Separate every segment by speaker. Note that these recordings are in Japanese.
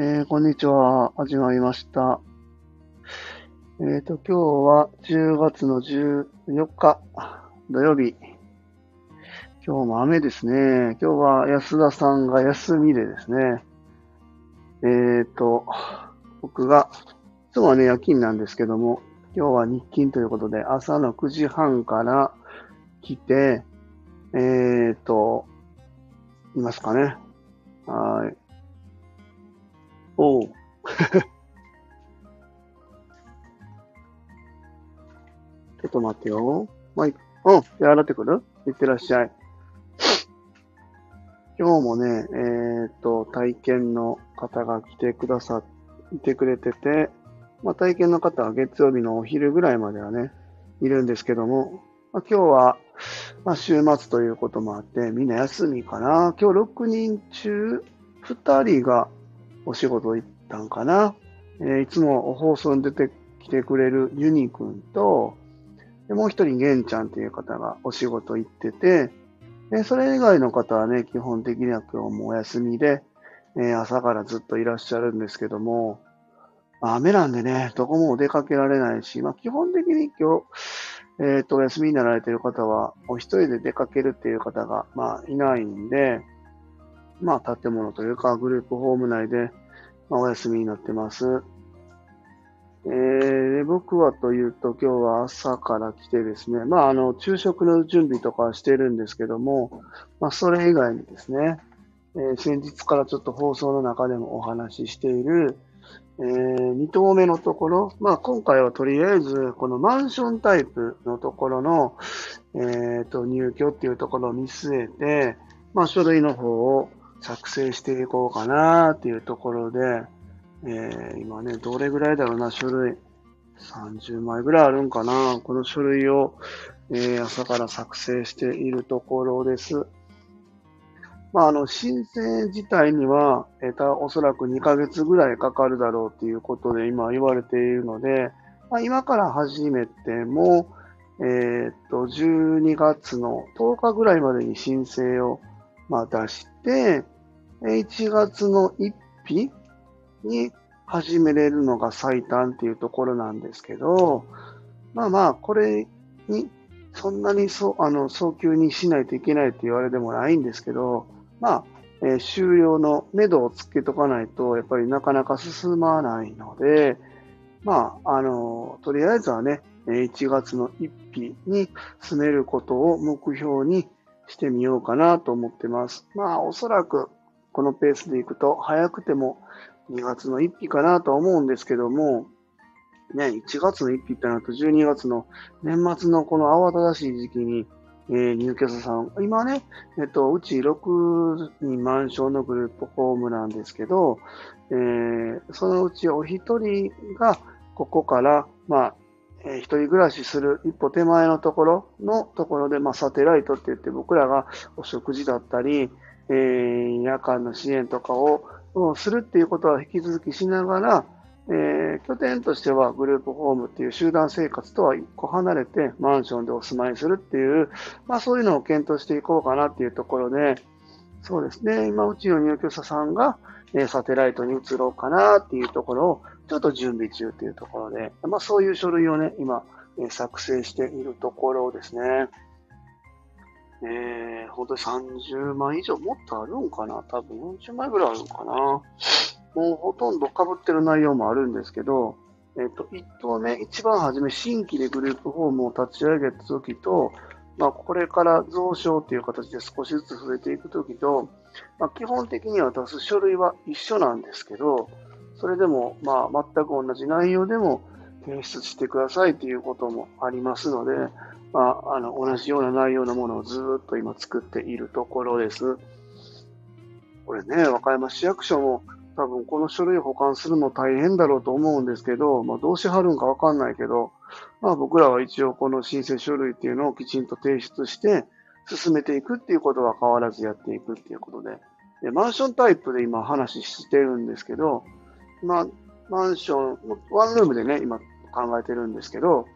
Speaker 1: えー、こんにちは。始まりました。えっ、ー、と、今日は10月の14日土曜日。今日も雨ですね。今日は安田さんが休みでですね。えっ、ー、と、僕が、いつもはね、夜勤なんですけども、今日は日勤ということで、朝の9時半から来て、えっ、と、いますかね。はい。おう。ちょっと待ってよ。まあ、うん、じゃあ洗ってくる？いってらっしゃい。今日もね、えっ、と、体験の方が来てくださってくれてて、まあ、体験の方は月曜日のお昼ぐらいまではね、いるんですけども、まあ、今日は、まあ、週末ということもあって、みんな休みかな。今日6人中2人がお仕事行ったんかな。えー、いつも放送に出てきてくれるユニくんと、でもう一人ゲンちゃんっていう方がお仕事行ってて、でそれ以外の方はね、基本的には今日もお休みで、えー、朝からずっといらっしゃるんですけども、雨なんでね、どこもお出かけられないし、まあ基本的に今日、えっ、ー、と、お休みになられてる方は、お一人で出かけるっていう方が、まあいないんで、まあ、建物というか、グループホーム内で、まあ、お休みになってます。えー、僕はというと、今日は朝から来てですね、まあ、あの、昼食の準備とかしてるんですけども、まあ、それ以外にですね、えー、先日からちょっと放送の中でもお話ししている、えー、2棟目のところ、まあ、今回はとりあえず、このマンションタイプのところの、えっ、ー、と、入居っていうところを見据えて、まあ、書類の方を作成していこうかなっていうところで、えー、今ね、どれぐらいだろうな、書類。30枚ぐらいあるんかな。この書類を、えー、朝から作成しているところです。まあ、あの、申請自体には、えー、おそらく2ヶ月ぐらいかかるだろうっていうことで今言われているので、まあ、今から始めても、えー、っと、12月の10日ぐらいまでに申請を、まあ、出しで、1月の1日に始めれるのが最短っていうところなんですけど、まあまあ、これに、そんなにそあの早急にしないといけないって言われてもないんですけど、まあ、えー、終了の目処をつけとかないと、やっぱりなかなか進まないので、まあ、あの、とりあえずはね、1月の1日に進めることを目標にしてみようかなと思ってます。まあ、おそらくこのペースでいくと、早くても2月の1日かなと思うんですけども、ね、1月の1日ってなると12月の年末のこの慌ただしい時期に、えー、入居者さん、今ね、えっと、うち6人満床のグループホームなんですけど、えー、そのうちお一人がここから、まあ、えー、一人暮らしする一歩手前のところのところで、まあ、サテライトって言って僕らがお食事だったり、えー、夜間の支援とかをするっていうことは引き続きしながら、えー、拠点としてはグループホームっていう集団生活とは一個離れてマンションでお住まいするっていう、まあそういうのを検討していこうかなっていうところで、そうですね、今うちの入居者さんが、えー、サテライトに移ろうかなっていうところをちょっと準備中というところで、まあそういう書類をね、今、え、作成しているところですね。えー、ほんとに30万以上もっとあるんかな？多分40万ぐらいあるんかな？もうほとんど被ってる内容もあるんですけど、えっ、ー、と、1棟目、一番初め新規でグループホームを立ち上げた時と、まあ、これから増床っていう形で少しずつ増えていくときと、まあ、基本的には出す書類は一緒なんですけど、それでも、まあ、全く同じ内容でも提出してくださいということもありますので、まあ、あの、同じような内容のものをずっと今作っているところです。これね、和歌山市役所も多分この書類保管するの大変だろうと思うんですけど、まあ、どうしはるんかわかんないけど、まあ、僕らは一応この申請書類っていうのをきちんと提出して進めていくっていうことは変わらずやっていくっていうことで、でマンションタイプで今話してるんですけど、まあ、マンション、ワンルームでね、今考えてるんですけど、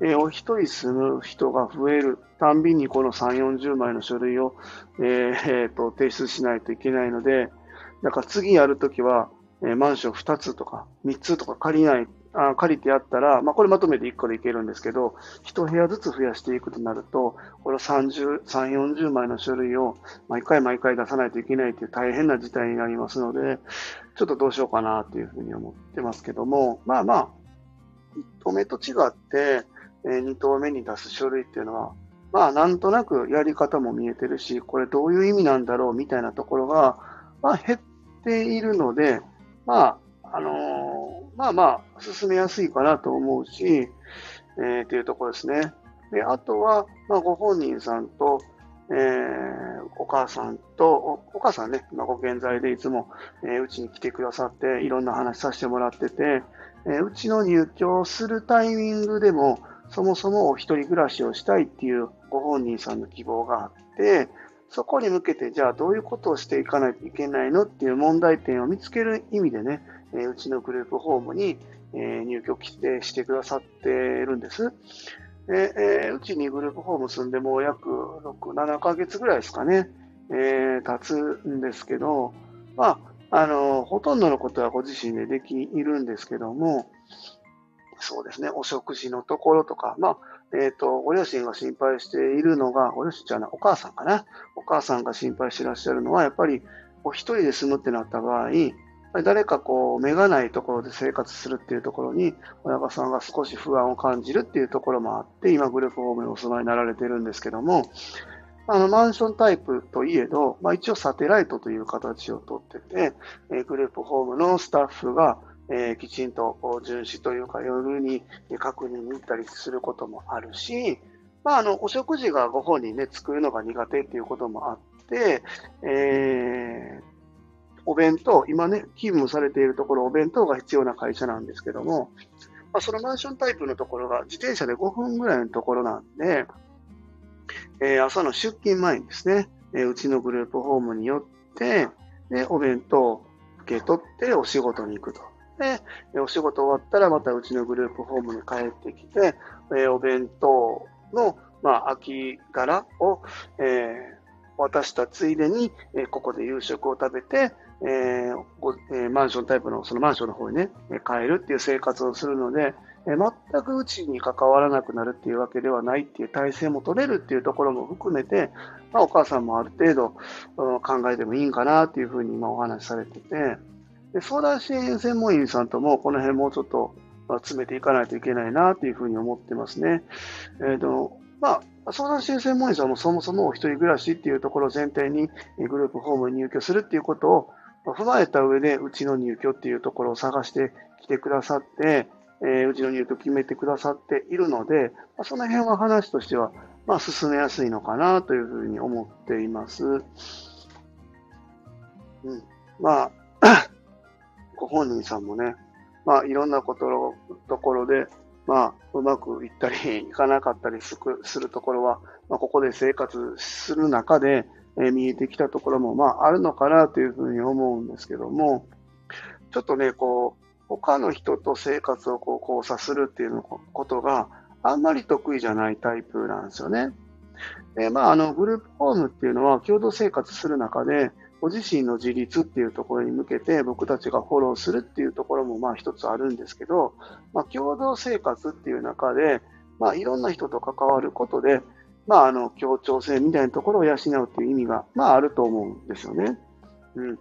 Speaker 1: えー、お一人住む人が増えるたんびにこの3、40枚の書類を、えーえー、と提出しないといけないので、だから次やるときは、えマンション2つとか3つとか借りない、あ借りてやったら、まあ、これまとめて1個でいけるんですけど、1部屋ずつ増やしていくとなると、これ30、3、40枚の書類を毎回毎回出さないといけないという大変な事態になりますので、ちょっとどうしようかなというふうに思ってますけども、まあまあ、1棟目と違って、え2棟目に出す書類っていうのは、まあなんとなくやり方も見えてるし、これどういう意味なんだろうみたいなところが、まあ減っているので、まあ、あのー、まあまあ、進めやすいかなと思うし、えー、っていうところですね。で、あとは、まあ、ご本人さんと、えー、お母さんと、おお母さんね、今ご健在でいつも、えー、うちに来てくださって、いろんな話させてもらってて、えー、うちの入居するタイミングでも、そもそもお一人暮らしをしたいっていうご本人さんの希望があって、そこに向けて、じゃあどういうことをしていかないといけないのっていう問題点を見つける意味でね、えうちのグループホームに、え入居規定してくださってるんです。でえうちにグループホーム住んでもう約6、7ヶ月ぐらいですかね、えー、経つんですけど、まあ、あの、ほとんどのことはご自身でできるんですけども、そうですね、お食事のところとか、まあ、えっ、ー、と、ご両親が心配しているのが、ご両親じゃない、お母さんかな。お母さんが心配してらっしゃるのは、やっぱり、お一人で住むってなった場合、誰かこう、目がないところで生活するっていうところに、親御さんが少し不安を感じるっていうところもあって、今、グループホームにお住まいになられてるんですけども、あの、マンションタイプといえど、まあ一応サテライトという形をとってて、グループホームのスタッフが、えー、きちんと巡視というか夜に確認に行ったりすることもあるし、まあ、あの、お食事がご本人ね、作るのが苦手っていうこともあって、えー、お弁当、今ね、勤務されているところ、お弁当が必要な会社なんですけども、まあ、そのマンションタイプのところが自転車で5分ぐらいのところなんで、えー、朝の出勤前にですね、えー、うちのグループホームによって、で、お弁当を受け取ってお仕事に行くと。で、お仕事終わったらまたうちのグループホームに帰ってきて、えお弁当の、まあ、空き殻を、えー、渡したついでに、えここで夕食を食べて、えーえー、マンションタイプのそのマンションの方にね、帰るっていう生活をするので、えー、全くうちに関わらなくなるっていうわけではないっていう体制も取れるっていうところも含めて、まあ、お母さんもある程度、うん、考えてもいいんかなっていうふうに今お話しされてて、で相談支援専門員さんともこの辺もうちょっと詰めていかないといけないなというふうに思ってますね。えーとまあ、相談支援専門員さんもそもそもお一人暮らしっていうところを前提にグループホームに入居するっていうことを踏まえた上でうちの入居っていうところを探してきてくださって、えー、うちの入居決めてくださっているので、まあ、その辺は話としては、まあ、進めやすいのかなというふうに思っています。うん、まあ ご本人さんもね、まあ、いろんなことところで、まあ、うまくいったり、いかなかったりするところは、まあ、ここで生活する中で、えー、見えてきたところも、まあ、あるのかなというふうに思うんですけども、ちょっとね、こう、他の人と生活をこう交差するっていうことがあんまり得意じゃないタイプなんですよね。でまあ、あのグループホームっていうのは共同生活する中で、ご自身の自立っていうところに向けて僕たちがフォローするっていうところもまあ一つあるんですけど、まあ、共同生活っていう中で、まあ、いろんな人と関わることで、まあ、あの協調性みたいなところを養うっていう意味が、まあ、あると思うんですよね。うん。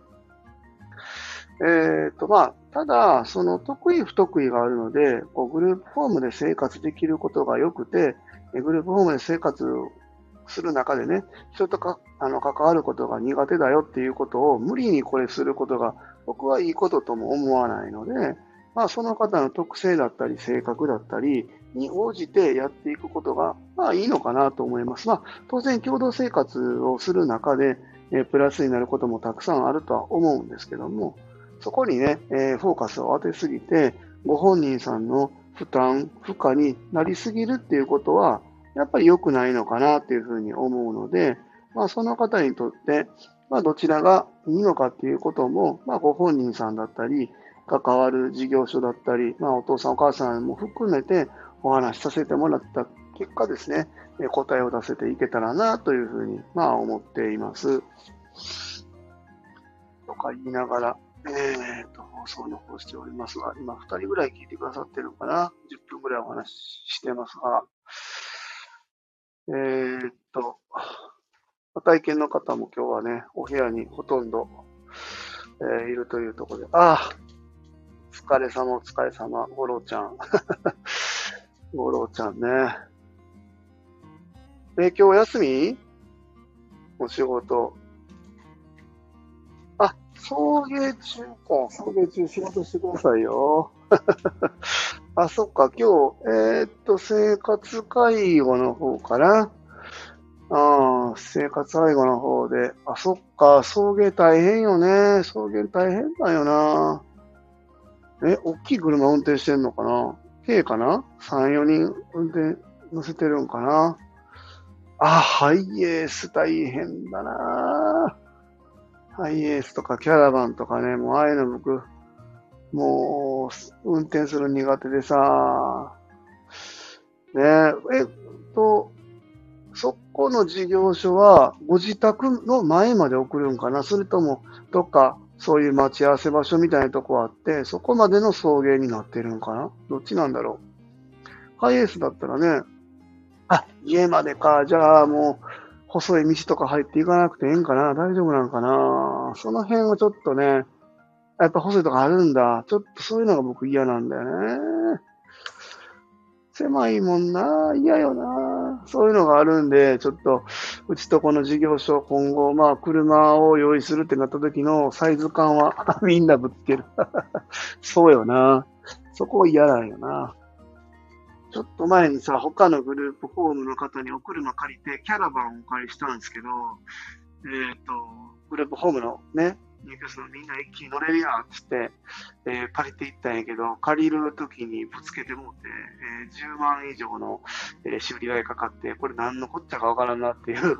Speaker 1: えっ、ー、と、まあ、ただ、その得意不得意があるので、こうグループホームで生活できることが良くて、グループホームで生活する中でね、人とかあの関わることが苦手だよっていうことを無理にこれすることが僕はいいこととも思わないので、まあ、その方の特性だったり性格だったりに応じてやっていくことが、まあいいのかなと思います。まあ、当然共同生活をする中で、えプラスになることもたくさんあるとは思うんですけども、そこにね、えフォーカスを当てすぎて、ご本人さんの負担、負荷になりすぎるっていうことは、やっぱり良くないのかなっていうふうに思うので、まあ、その方にとって、まあ、どちらがいいのかっていうことも、まあ、ご本人さんだったり、関わる事業所だったり、まあ、お父さんお母さんも含めてお話しさせてもらった結果ですね、答えを出せていけたらなというふうに、まあ、思っています。とか言いながら、えーと、放送の方しておりますが、今2人ぐらい聞いてくださってるのかな ?10 分ぐらいお話ししてますが、えー、っと、体験の方も今日はね、お部屋にほとんど、えー、いるというところで、ああ、お疲れ様、お疲れ様、五郎ちゃん。五郎ちゃんね。え、今日休み？お仕事。あ、送迎中か。送迎中仕事してくださいよ。あ、そっか、今日、えー、っと、生活介護の方かな。ああ、生活介護の方で。あ、そっか、送迎大変よね。送迎大変だよな。え、大きい車運転してんのかな？軽かな ?3、4人運転乗せてるんかな？あ、ハイエース大変だな。ハイエースとかキャラバンとかね、もうああいうの僕、もう、運転する苦手でさ、ねえ、えっと、そこの事業所は、ご自宅の前まで送るんかな？それとも、どっか、そういう待ち合わせ場所みたいなとこあって、そこまでの送迎になってるんかな？どっちなんだろう？ハイエースだったらね、あ、家までか。じゃあもう、細い道とか入っていかなくていいんかな？大丈夫なんかな？その辺はちょっとね、やっぱ細いとこあるんだ。ちょっとそういうのが僕嫌なんだよね。狭いもんな。嫌よな。そういうのがあるんで、ちょっと、うちとこの事業所、今後、まあ、車を用意するってなった時のサイズ感は みんなぶつける。そうよな。そこ嫌なんよな。ちょっと前にさ、他のグループホームの方にお車借りて、キャラバンをお借りしたんですけど、えっ、ー、と、グループホームのね、入居するみんな一気に乗れるやんっつって、えー、借りていったんやけど、借りるときにぶつけてもうて、えー、10万以上の、えー、修理代かかって、これ何のこっちゃかわからんなっていう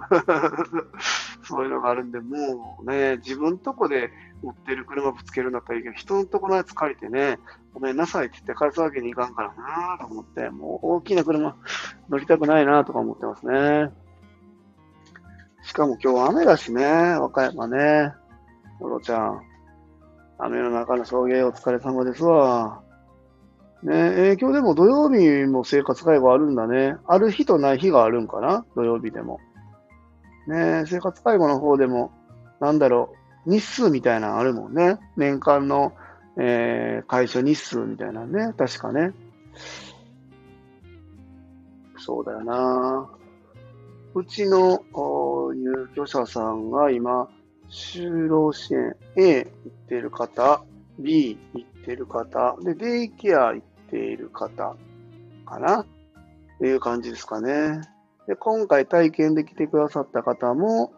Speaker 1: そういうのがあるんで、もうね、自分とこで持ってる車ぶつけるんだったらいいけど、人のとこのやつ借りてね、ごめんなさいって言って返すわけにいかんからなと思って、もう大きな車乗りたくないなとか思ってますね。しかも今日雨だしね、和歌山ね。おろちゃん。雨の中の送迎お疲れ様ですわ。ねえー、今日でも土曜日も生活介護あるんだね。ある日とない日があるんかな？土曜日でも。ね生活介護の方でも、なんだろう、日数みたいなのあるもんね。年間の、えー、会社日数みたいなね。確かね。そうだよな。うちの入居者さんが今、就労支援 A 行っている方、B 行っている方、で、デイケア行っている方かな？っていう感じですかね。で、今回体験で来てくださった方も、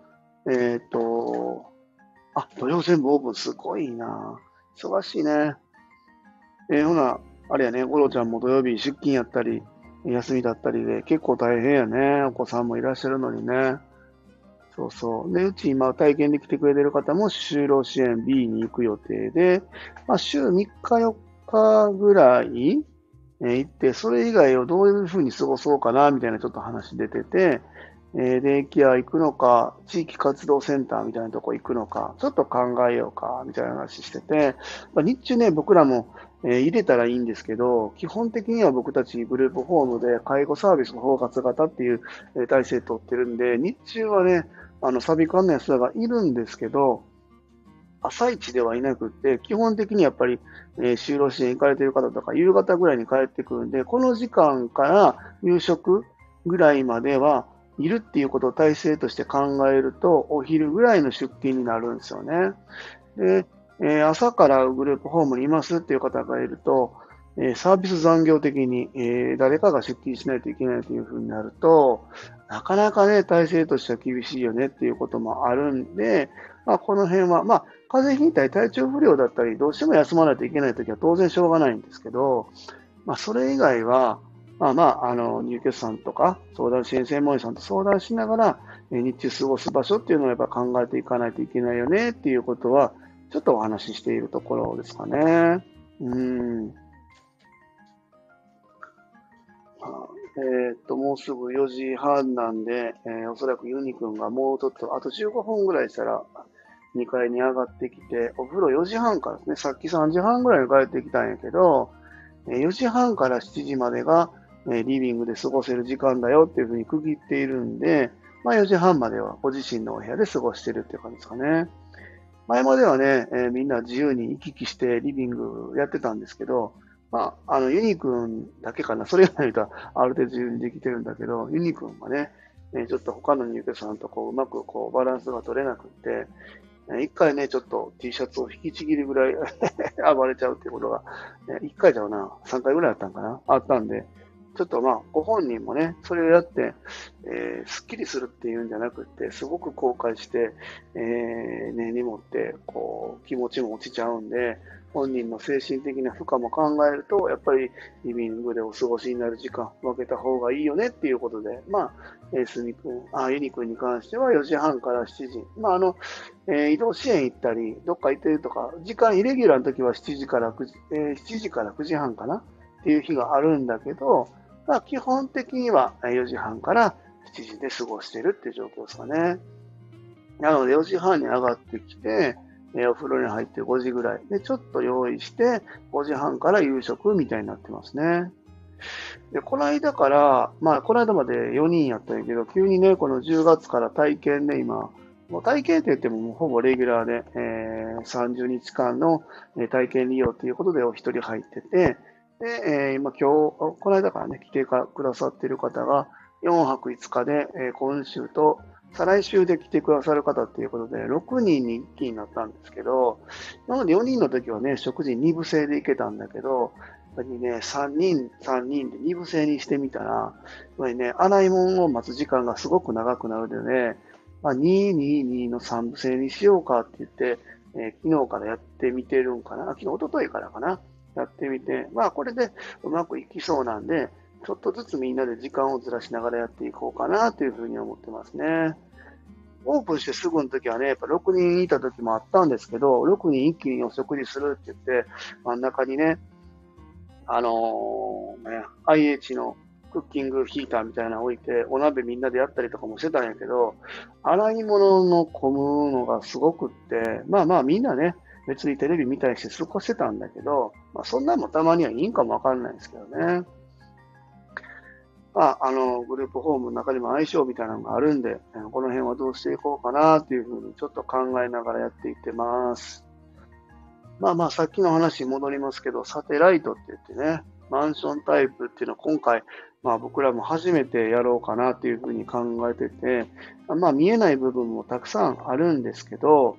Speaker 1: えっ、ー、と、あ、土曜全部オープンすごいな忙しいね。えー、ほな、あれやね、ゴロちゃんも土曜日出勤やったり、休みだったりで結構大変やね。お子さんもいらっしゃるのにね。そうそう。で、うち今体験で来てくれてる方も就労支援 B に行く予定で、まあ、週3日4日ぐらい、え行って、それ以外をどういうふうに過ごそうかな、みたいなちょっと話出てて、えー、デイケア行くのか、地域活動センターみたいなとこ行くのか、ちょっと考えようか、みたいな話してて、まあ、日中ね、僕らも、え、入れたらいいんですけど、基本的には僕たちグループホームで介護サービス包括型っていう、え、体制取ってるんで、日中はね、あの、サビ館の安田がいるんですけど、朝一ではいなくって、基本的にやっぱり、えー、就労支援行かれてる方とか、夕方ぐらいに帰ってくるんで、この時間から夕食ぐらいまではいるっていうことを体制として考えると、お昼ぐらいの出勤になるんですよね。で、えー、朝からグループホームにいますっていう方がいると、え、サービス残業的に、え、誰かが出勤しないといけないというふうになると、なかなかね、体制としては厳しいよねっていうこともあるんで、まあ、この辺は、まあ、風邪ひいたり体調不良だったり、どうしても休まないといけないときは当然しょうがないんですけど、まあ、それ以外は、まあまあ、あの、入居者さんとか、相談支援専門医さんと相談しながら、え日中過ごす場所っていうのをやっぱ考えていかないといけないよねっていうことは、ちょっとお話ししているところですかね。うん。えっ、と、もうすぐ4時半なんで、えー、おそらくユニくんがもうちょっと、あと15分ぐらいしたら、2階に上がってきて、お風呂4時半からですね、さっき3時半ぐらいに帰ってきたんやけど、4時半から7時までがえリビングで過ごせる時間だよっていうふうに区切っているんで、まあ4時半まではご自身のお部屋で過ごしてるっていう感じですかね。前まではね、えー、みんな自由に行き来してリビングやってたんですけど、まあ、あの、ユニ君だけかな。それ以外の人はある程度自由にできてるんだけど、ユニ君がね、ちょっと他の入居者さんとこううまくこうバランスが取れなくって、一回ね、ちょっと T シャツを引きちぎるぐらい 暴れちゃうっていうことが、一回じゃうな、三回ぐらいあったんかなあったんで、ちょっとまあ、ご本人もね、それをやって、えー、すっきりするっていうんじゃなくて、すごく後悔して、えー、根に持って、こう、気持ちも落ちちゃうんで、本人の精神的な負荷も考えると、やっぱりリビングでお過ごしになる時間、分けた方がいいよねっていうことで、まあ、えー、スミ君、あ、ユニ君に関しては4時半から7時。まあ、あの、えー、移動支援行ったり、どっか行ってるとか、時間イレギュラーの時は7時から9時、えー、7時から9時半かな？っていう日があるんだけど、まあ、基本的には4時半から7時で過ごしてるっていう状況ですかね。なので4時半に上がってきて、お風呂に入って5時ぐらいでちょっと用意して5時半から夕食みたいになってますね。で、この間から、まあ、この間まで4人やったんやけど、急にね、この10月から体験で今、もう体験って言ってももうほぼレギュラーで、えー、30日間の体験利用ということでお一人入ってて、で、えー、今今日、この間からね、来てくださっている方が、4泊5日で、えー、今週と再来週で来てくださる方っていうことで、6人に一気になったんですけど、今まで4人の時はね、食事2部制で行けたんだけど、やっぱりね、3人、3人で2部制にしてみたら、やっぱりね、洗い物を待つ時間がすごく長くなるのでね、まあ、2、2、2の3部制にしようかって言って、えー、昨日からやってみてるんかな。昨日、おとといからかな。やってみて、まあこれでうまくいきそうなんで、ちょっとずつみんなで時間をずらしながらやっていこうかなというふうに思ってますね。オープンしてすぐの時はね、やっぱ6人いた時もあったんですけど、6人一気にお食事するって言って、真ん中にね、あのー、ね、IH のクッキングヒーターみたいなの置いて、お鍋みんなでやったりとかもしてたんやけど、洗い物の込むのがすごくって、まあまあみんなね、別にテレビ見たりして過ごしてたんだけど、まあ、そんなもたまにはいいんかもわかんないですけどね。まあ、あの、グループホームの中にも相性みたいなのがあるんで、この辺はどうしていこうかなっていうふうにちょっと考えながらやっていってます。まあまあ、さっきの話に戻りますけど、サテライトって言ってね、マンションタイプっていうのは今回、まあ僕らも初めてやろうかなっていうふうに考えてて、まあ見えない部分もたくさんあるんですけど、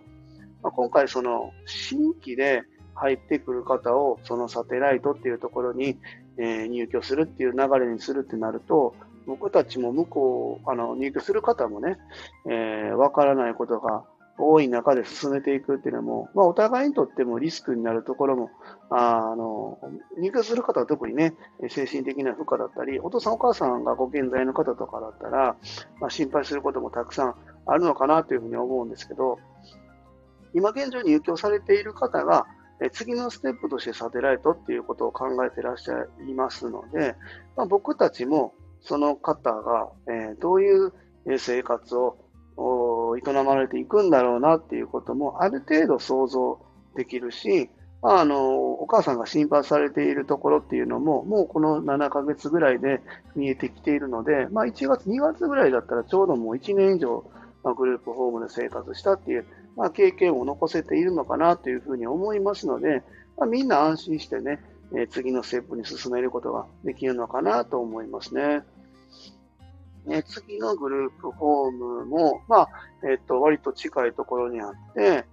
Speaker 1: まあ、今回その新規で入ってくる方をそのサテライトっていうところに、え、入居するっていう流れにするってなると、僕たちも向こう、あの、入居する方もね、えー、からないことが多い中で進めていくっていうのも、まあ、お互いにとってもリスクになるところも、あの、入居する方は特にね、精神的な負荷だったり、お父さんお母さんがご健在の方とかだったら、まあ、心配することもたくさんあるのかなというふうに思うんですけど、今現状に入居されている方が、次のステップとしてサテライトっていうことを考えてらっしゃいますので、まあ、僕たちもその方が、えどういう生活を営まれていくんだろうなっていうこともある程度想像できるし、まあの、お母さんが心配されているところっていうのも、もうこの7ヶ月ぐらいで見えてきているので、まあ1月、2月ぐらいだったらちょうどもう1年以上、まグループホームで生活したっていうまあ、経験を残せているのかなというふうに思いますので、まあ、みんな安心してね、え、次のステップに進めることができるのかなと思いますね。ね次のグループホームも、まあ、えっ、と、割と近いところにあって、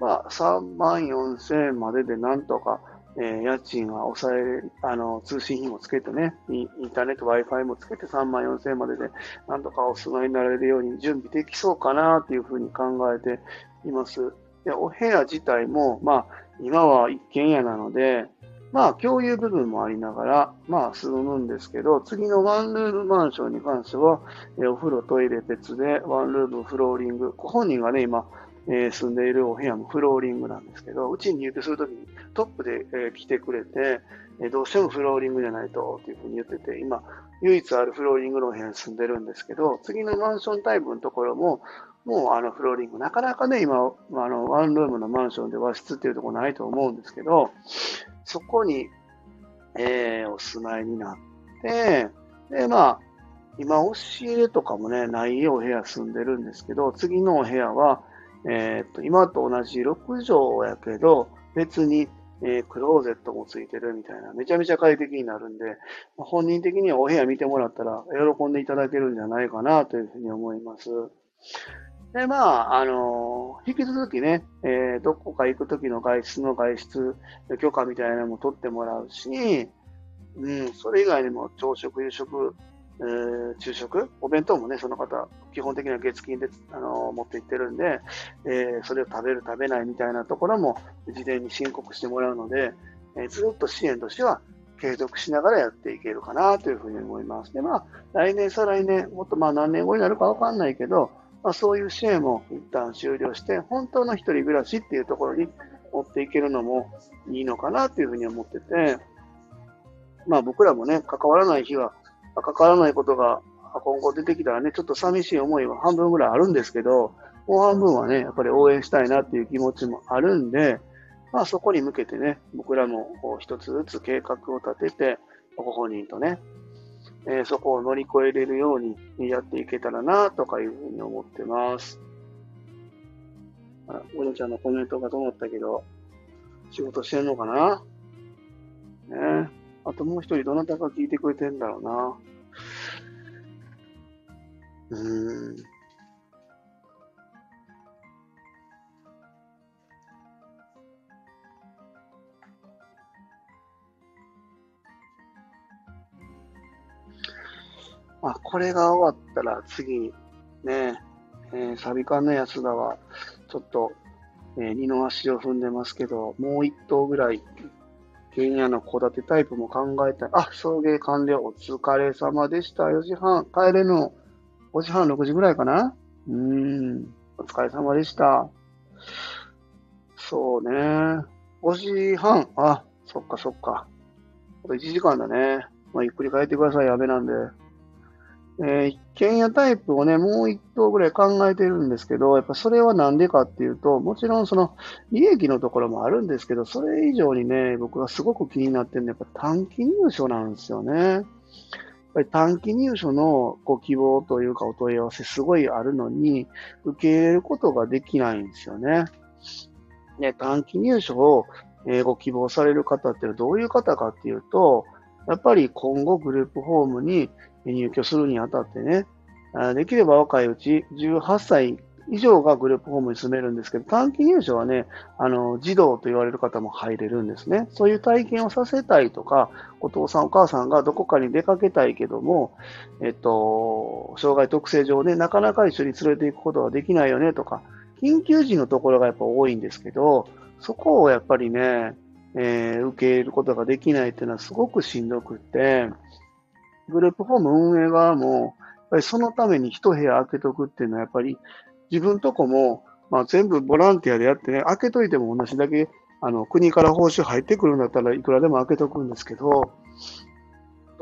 Speaker 1: まあ、3万4千円まででなんとか、えー、家賃は抑え、あの、通信費もつけてね、インターネット、Wi-Fi もつけて3万4千円までで、なんとかお住まいになれるように準備できそうかなというふうに考えています。で、お部屋自体も、まあ、今は一軒家なので、まあ、共有部分もありながら、まあ、住むんですけど、次のワンルームマンションに関しては、えお風呂、トイレ別で、ワンルーム、フローリング。ご本人がね、今、えー、住んでいるお部屋もフローリングなんですけど、うちに入居するときにトップで、えー、来てくれて、えー、どうしてもフローリングじゃないと、っていうふうに言ってて、今、唯一あるフローリングの部屋に住んでるんですけど、次のマンションタイプのところも、もうあのフローリング、なかなかね、今、あのワンルームのマンションで和室っていうとこないと思うんですけど、そこに、えー、お住まいになって、で、まあ、今、押し入れとかもね、ないお部屋住んでるんですけど、次のお部屋は、えー、っと、今と同じ6畳やけど、別に、えー、クローゼットもついてるみたいな、めちゃめちゃ快適になるんで、ま、本人的にはお部屋見てもらったら喜んでいただけるんじゃないかなというふうに思います。で、まあ、あのー、引き続きね、えー、どこか行くときの外出の外出許可みたいなのも取ってもらうし、うん、それ以外にも朝食、夕食、えー、昼食、お弁当もね、その方、基本的には月金で、あのー、持って行ってるんで、えー、それを食べる、食べないみたいなところも事前に申告してもらうので、えずっと支援としては継続しながらやっていけるかなというふうに思います。で、まあ、来年、再来年、もっとまあ何年後になるかわかんないけど、まあ、そういう支援も一旦終了して、本当の一人暮らしっていうところに持っていけるのもいいのかなというふうに思ってて、まあ僕らもね、関わらない日は、関わらないことが今後出てきたらね、ちょっと寂しい思いは半分ぐらいあるんですけど、もう半分はね、やっぱり応援したいなっていう気持ちもあるんで、まあそこに向けてね、僕らも一つずつ計画を立てて、ご本人とね、えー、そこを乗り越えれるようにやっていけたらなとかいうふうに思ってます。あら、お姉ちゃんのコメントが止まったけど、仕事してんのかな？ねあともう一人どなたか聞いてくれてんだろうな。うーん。まあ、これが終わったら次、ね、えー、サビ缶の安田は、ちょっと、えー、二の足を踏んでますけど、もう一頭ぐらい、原野の戸建てタイプも考えたい。あ、送迎完了。お疲れ様でした。4時半。帰れの、5時半、6時ぐらいかな？うーん。お疲れ様でした。そうね。5時半。あ、そっかそっか。あと1時間だね。まあ、ゆっくり帰ってください。やべなんで。えー、一軒家タイプをね、もう一棟ぐらい考えてるんですけど、やっぱそれはなんでかっていうと、もちろんその利益のところもあるんですけど、それ以上にね、僕がすごく気になってるのはやっぱ短期入所なんですよね。やっぱり短期入所のご希望というかお問い合わせすごいあるのに、受け入れることができないんですよね。ね短期入所をご希望される方ってどういう方かっていうと、やっぱり今後グループホームに入居するにあたってね、できれば若いうち、18歳以上がグループホームに住めるんですけど、短期入所はね、あの、児童と言われる方も入れるんですね。そういう体験をさせたいとか、お父さんお母さんがどこかに出かけたいけども、えっと、障害特性上ね、なかなか一緒に連れて行くことはできないよねとか、緊急時のところがやっぱ多いんですけど、そこをやっぱりね、えー、受け入れることができないっていうのはすごくしんどくって、グループホーム運営側も、やっぱりそのために一部屋開けとくっていうのは、やっぱり自分とこも、まあ、全部ボランティアでやってね、開けといても同じだけ、あの、国から報酬入ってくるんだったらいくらでも開けとくんですけど、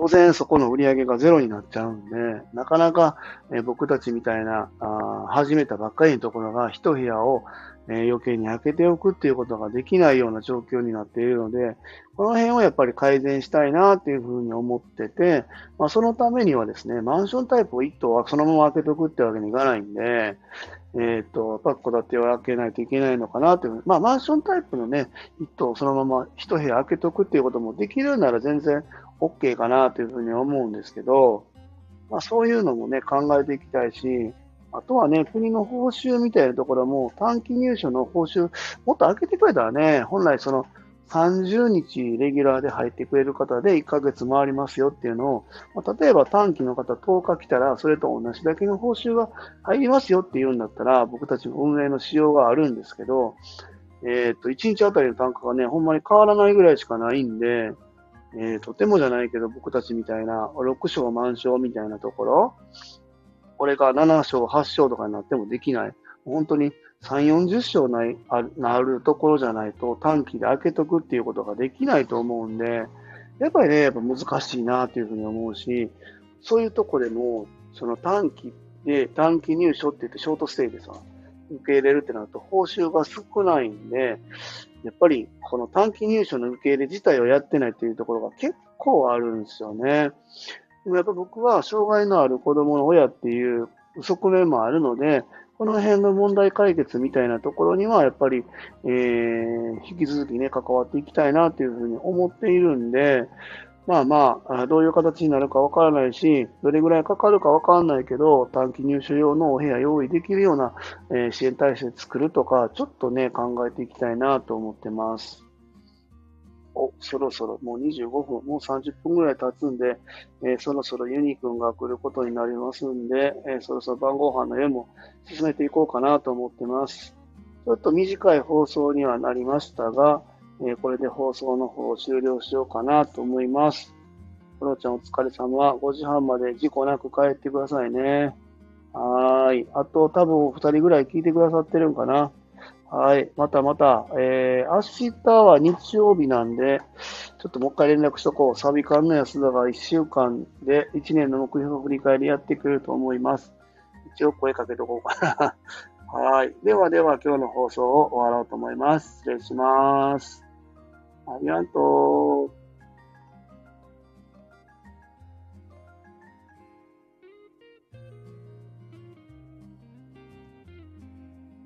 Speaker 1: 当然そこの売り上げがゼロになっちゃうんで、なかなか、え僕たちみたいなあ、始めたばっかりのところが一部屋をえ余計に開けておくっていうことができないような状況になっているので、この辺をやっぱり改善したいなっていうふうに思ってて、まあ、そのためにはですね、マンションタイプを1棟はそのまま開けておくってわけにいかないんで、えっ、と、やっぱ戸建てを開けないといけないのかなという。まあ、マンションタイプのね、1棟そのまま1部屋開けておくっていうこともできるなら全然 OK かなというふうに思うんですけど、まあ、そういうのもね、考えていきたいし、あとはね、国の報酬みたいなところも短期入所の報酬もっと上げてくれたらね、本来その30日レギュラーで入ってくれる方で1ヶ月回りますよっていうのを、ま、例えば短期の方10日来たらそれと同じだけの報酬が入りますよっていうんだったら僕たちの運営の仕様があるんですけど、えっ、ー、と、1日あたりの単価がね、ほんまに変わらないぐらいしかないんで、えー、とてもじゃないけど僕たちみたいな6床満床みたいなところ、これが7章、8章とかになってもできない。本当に3、40章ないなるところじゃないと短期で開けとくっていうことができないと思うんで、やっぱりね、やっぱ難しいなというふうに思うし、そういうとこでも、その短期で短期入所って言ってショートステイでさ、受け入れるってなると報酬が少ないんで、やっぱりこの短期入所の受け入れ自体をやってないっていうところが結構あるんですよね。でもやっぱ僕は障害のある子供の親っていう側面もあるので、この辺の問題解決みたいなところには、やっぱり、えー、引き続きね、関わっていきたいなというふうに思っているんで、まあまあ、どういう形になるかわからないし、どれぐらいかかるかわからないけど、短期入所用のお部屋用意できるような、えー、支援体制作るとか、ちょっとね、考えていきたいなと思ってます。お、そろそろもう25分、もう30分ぐらい経つんで、えー、そろそろユニ君が来ることになりますんで、えー、そろそろ晩ご飯の絵も進めていこうかなと思ってます。ちょっと短い放送にはなりましたが、えこれで放送の方を終了しようかなと思います。クロちゃんお疲れ様。5時半まで事故なく帰ってくださいね。はい。あと多分2人ぐらい聞いてくださってるんかな。はい。またまた、えー、明日は日曜日なんで、ちょっともう一回連絡しとこう。サビ館の安田が1週間で1年の目標を振り返りやってくれると思います。一応声かけとこうかな。はい。ではでは今日の放送を終わろうと思います。失礼します。ありがとう。